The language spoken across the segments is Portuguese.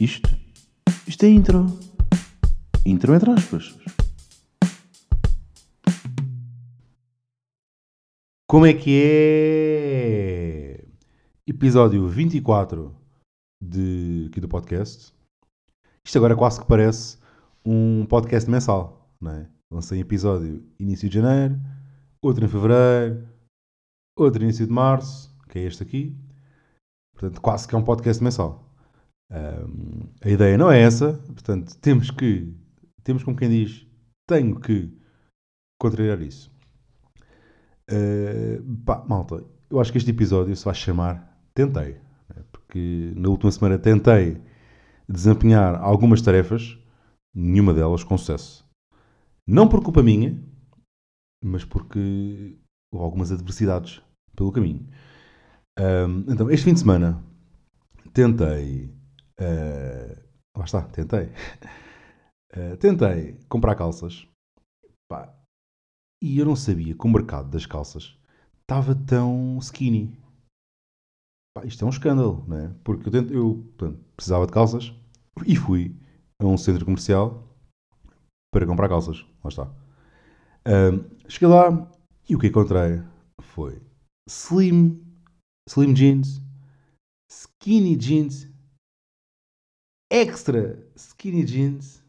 Isto? Isto é intro. Intro entre aspas. Como é que é? Episódio 24 de, aqui do podcast. Isto agora quase que parece um podcast mensal, não é? Lancei episódio início de janeiro, outro em fevereiro, outro início de março, que é este aqui. Portanto, quase que é um podcast mensal. Um, a ideia não é essa, portanto, temos que, temos como quem diz, tenho que contrariar isso. Uh, pá, malta, eu acho que este episódio se vai chamar Tentei, né? porque na última semana tentei desempenhar algumas tarefas, nenhuma delas com sucesso. Não por culpa minha, mas porque houve algumas adversidades pelo caminho. Um, então, este fim de semana tentei. Uh, lá está, tentei. Uh, tentei comprar calças. Pá, e eu não sabia que o mercado das calças estava tão skinny. Pá, isto é um escândalo, não é? Porque eu, tento, eu portanto, precisava de calças e fui a um centro comercial para comprar calças. Lá está. Um, cheguei lá e o que encontrei foi slim, slim jeans, skinny jeans, extra skinny jeans,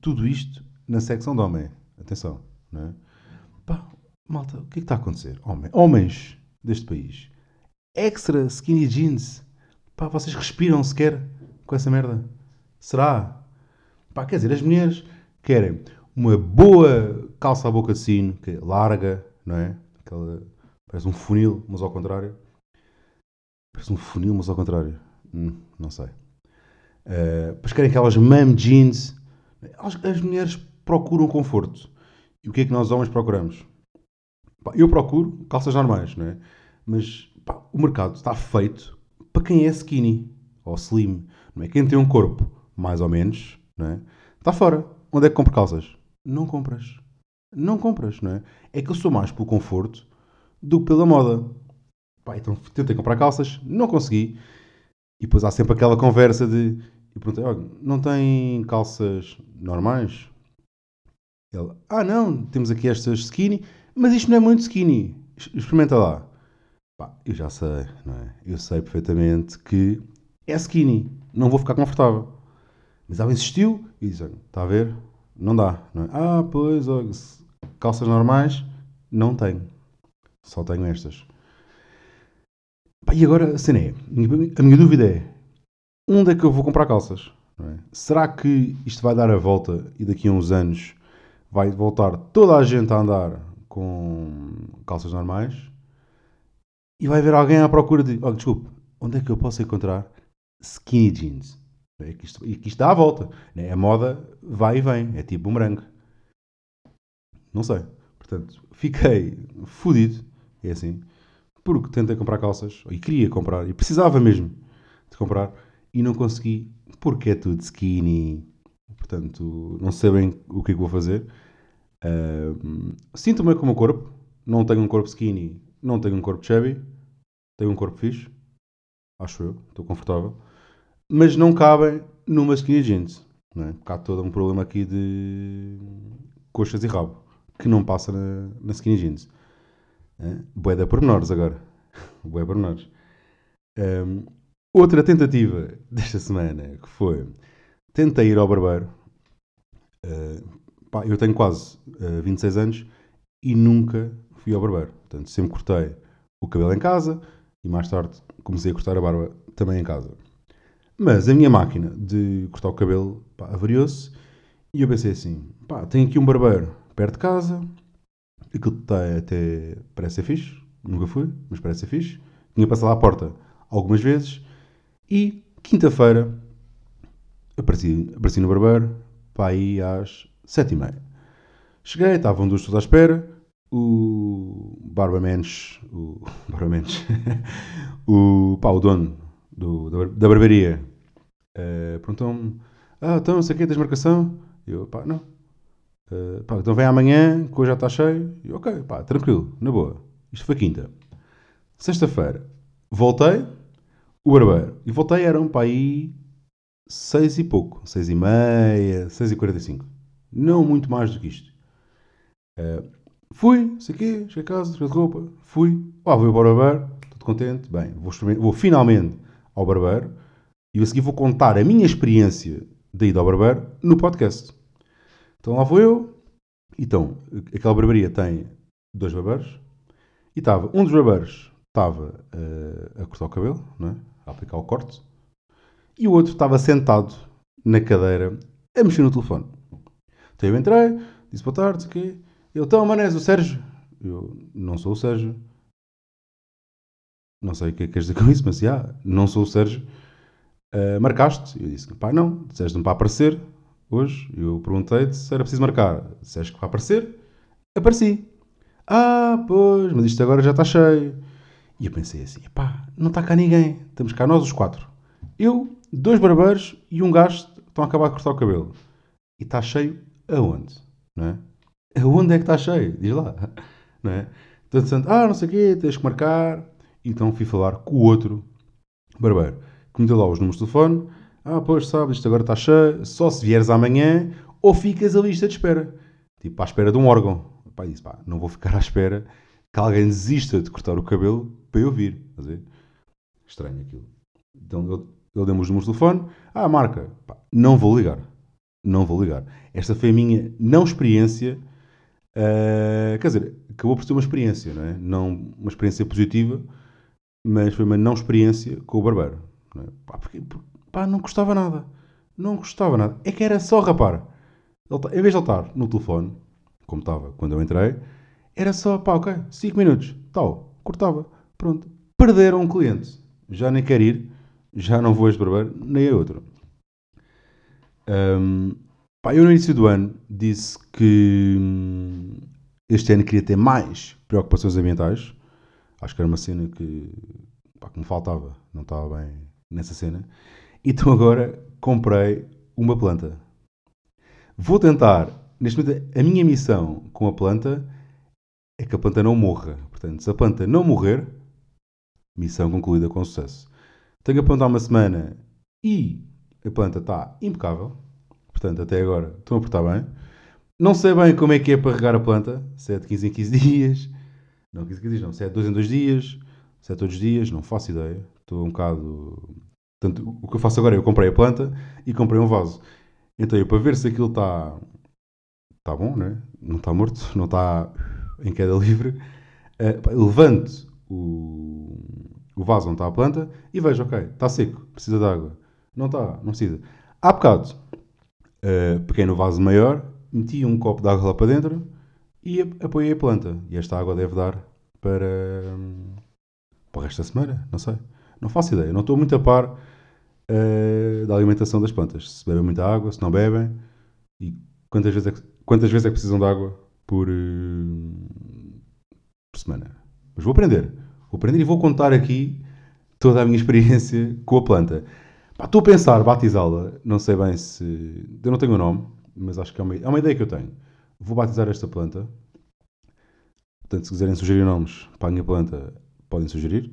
tudo isto na secção de homem. Atenção, não é? Pá, malta, o que é que está a acontecer? Homem, homens deste país, extra skinny jeans, pá, vocês respiram sequer com essa merda? Será? Pá, quer dizer, as mulheres querem uma boa calça à boca de sino, que é larga, não é? Aquela, parece um funil, mas ao contrário. Parece um funil, mas ao contrário. Hum, não sei. Uh, depois querem aquelas mom jeans. As, as, mulheres procuram conforto. E o que é que nós homens procuramos? Pá, eu procuro calças normais, não é? Mas pá, o mercado está feito para quem é skinny ou slim. Não é? Quem tem um corpo mais ou menos, não é? Está fora. Onde é que compro calças? Não compras. Não compras, não é? É que eu sou mais pelo conforto do que pela moda. Pá, então tentei comprar calças, não consegui. E depois há sempre aquela conversa de. Eu perguntei, olha, não tem calças normais? Ele, ah não, temos aqui estas skinny, mas isto não é muito skinny. Experimenta lá. Pá, eu já sei, não é? Eu sei perfeitamente que é skinny, não vou ficar confortável. Mas ela insistiu e disse, está a ver? Não dá. Não é? Ah, pois, calças normais, não tenho. Só tenho estas. E agora, a cena é, a minha dúvida é, onde é que eu vou comprar calças? É? Será que isto vai dar a volta e daqui a uns anos vai voltar toda a gente a andar com calças normais? E vai haver alguém à procura de, oh, desculpe, onde é que eu posso encontrar skinny jeans? É que isto, que isto dá a volta. Né? A moda vai e vem, é tipo bumerangue. Não sei. Portanto, fiquei fodido, é assim, porque tentei comprar calças, e queria comprar, e precisava mesmo de comprar, e não consegui, porque é tudo skinny. Portanto, não sei bem o que é que vou fazer. Uh, Sinto-me com o meu corpo, não tenho um corpo skinny, não tenho um corpo chubby, tenho um corpo fixe, acho eu, estou confortável, mas não cabem numa skinny jeans. Não é? Porque há todo um problema aqui de coxas e rabo que não passa na, na skinny jeans. É? Bué da pormenores agora. Bué pormenores. Um, outra tentativa desta semana que foi tentei ir ao barbeiro. Uh, pá, eu tenho quase uh, 26 anos e nunca fui ao barbeiro. Portanto, sempre cortei o cabelo em casa e mais tarde comecei a cortar a barba também em casa. Mas a minha máquina de cortar o cabelo avariou-se e eu pensei assim: pá, tenho aqui um barbeiro perto de casa. Aquilo está até parece ser fixe. Nunca fui, mas parece ser fixe. Tinha passado à porta algumas vezes. E quinta-feira apareci, apareci no barbeiro para aí às sete e meia. Cheguei, estavam duas pessoas à espera. O Barbamentos, o Barbamentos, o, pá, o dono do, da, da barbearia, uh, perguntou-me: Ah, então sei o que, tens marcação? Eu, pá, não. Uh, pá, então vem amanhã, que hoje já está cheio. E, ok, pá, tranquilo, na boa. Isto foi quinta. Sexta-feira, voltei, o barbeiro. E voltei, eram para aí 6 e pouco, 6 e meia, 6 e 45. Não muito mais do que isto. Uh, fui, sei quê, cheguei a casa, cheguei de roupa, fui, ah, vou para o barbeiro, estou contente, bem, vou, vou finalmente ao barbeiro e a seguir vou contar a minha experiência de ida ao barbeiro no podcast. Então lá vou eu, então, aquela barbearia tem dois barbeiros e estava, um dos barbeiros estava uh, a cortar o cabelo, não é? a aplicar o corte, e o outro estava sentado na cadeira a mexer no telefone. Então eu entrei, disse boa tarde, quê? Ele, então, manés, o Sérgio? Eu, não sou o Sérgio. Não sei o que é que queres dizer com isso, mas já, não sou o Sérgio. Uh, marcaste? Eu disse, pá, não, disseste-me para aparecer hoje. Eu perguntei-te se era preciso marcar. Disseste que para aparecer? Apareci. Ah, pois, mas isto agora já está cheio. E eu pensei assim, pá, não está cá ninguém. Estamos cá nós os quatro. Eu, dois barbeiros e um gajo estão a acabar de cortar o cabelo. E está cheio aonde? Não é? Aonde é que está cheio? Diz lá. Não é? Então, dizendo, ah, não sei o quê, tens que marcar. Então fui falar com o outro barbeiro, que me deu lá os números de telefone. Ah, pois, sabes, isto agora está cheio. Só se vieres amanhã ou ficas a lista de espera. Tipo, à espera de um órgão. Pá, disse, pá, não vou ficar à espera que alguém desista de cortar o cabelo para eu vir. Estranho aquilo. Então ele, ele deu-me os números de telefone. Ah, marca. Pá, não vou ligar. Não vou ligar. Esta foi a minha não experiência Uh, quer dizer, acabou por ser uma experiência, não é? Não uma experiência positiva, mas foi uma não experiência com o barbeiro. Não é? pá, porque, pá, não gostava nada. Não gostava nada. É que era só rapar. Ele, tá, em vez de ele estar no telefone, como estava quando eu entrei, era só, pá, ok, 5 minutos, tal, cortava, pronto. Perderam um cliente. Já nem quer ir, já não vou a este barbeiro, nem a outro. Um, Pá, eu no início do ano disse que hum, este ano queria ter mais preocupações ambientais. Acho que era uma cena que, pá, que me faltava. Não estava bem nessa cena. Então agora comprei uma planta. Vou tentar, neste momento, a minha missão com a planta é que a planta não morra. Portanto, se a planta não morrer, missão concluída com sucesso. Tenho a planta há uma semana e a planta está impecável. Portanto, até agora estão a portar bem. Não sei bem como é que é para regar a planta. Se é de 15 em 15 dias. Não, 15 em 15 dias não. Se é de 2 em 2 dias. Se é todos os dias. Não faço ideia. Estou um bocado... Portanto, o que eu faço agora é eu comprei a planta e comprei um vaso. Então eu, para ver se aquilo está... Está bom, né? Não está morto. Não está em queda livre. Uh, levanto o, o vaso onde está a planta e vejo, ok, está seco. Precisa de água. Não está. Não precisa. Há bocado uh, peguei no vaso maior, meti um copo de água lá para dentro e apoiei a planta. E esta água deve dar para, um, para o resto da semana, não sei. Não faço ideia, não estou muito a par uh, da alimentação das plantas. Se bebem muita água, se não bebem e quantas vezes é que, quantas vezes é que precisam de água por, uh, por semana. Mas vou aprender. Vou aprender e vou contar aqui toda a minha experiência com a planta. Estou a pensar batizá-la, não sei bem se. Eu não tenho o um nome, mas acho que é uma, é uma ideia que eu tenho. Vou batizar esta planta. Portanto, se quiserem sugerir nomes para a minha planta, podem sugerir.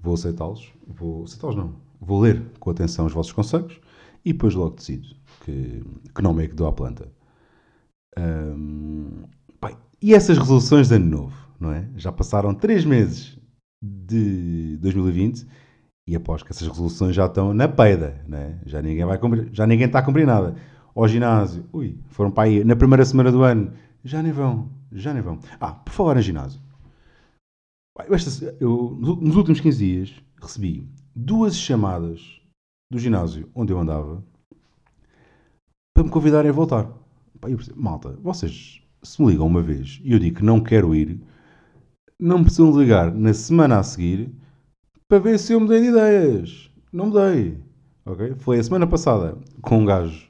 Vou aceitá-los. Vou aceitá-los, não. Vou ler com atenção os vossos conselhos e depois logo decido que, que nome é que dou à planta. Um, e essas resoluções de ano novo, não é? Já passaram 3 meses de 2020 e após que essas resoluções já estão na peida, né? já ninguém vai cumprir, já ninguém está a cumprir nada. Ao ginásio, ui, foram para aí na primeira semana do ano, já nem vão, já nem vão. Ah, por falar em ginásio, esta, eu nos últimos 15 dias recebi duas chamadas do ginásio onde eu andava para me convidarem a voltar. Malta, vocês se me ligam uma vez e eu digo que não quero ir, não precisam ligar na semana a seguir para ver se eu mudei de ideias. Não mudei. Ok? Foi a semana passada com um gajo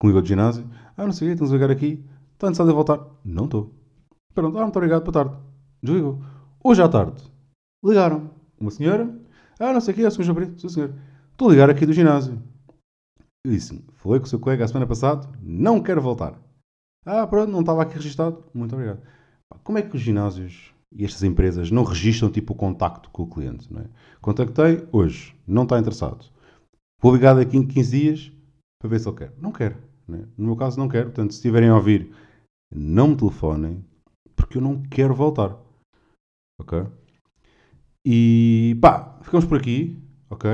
que ligou de ginásio. Ah, não sei o quê, estamos a ligar aqui. Está interessado em voltar? Não estou. Pronto, ah, muito obrigado, boa tarde. Desligou. Hoje à tarde, ligaram. Uma senhora. Ah, não sei o quê, é o senhor Jabrito. Sim, senhor. Estou a ligar aqui do ginásio. Eu disse falei com o seu colega a semana passada, não quero voltar. Ah, pronto, não estava aqui registado. Muito obrigado. Como é que os ginásios e estas empresas não registram tipo o contacto com o cliente. Não é? Contactei hoje, não está interessado. Vou ligar daqui em 15 dias para ver se ele quer. Não quero. Né? No meu caso, não quero. Portanto, se estiverem a ouvir, não me telefonem, porque eu não quero voltar. Ok? E pá, ficamos por aqui. Ok?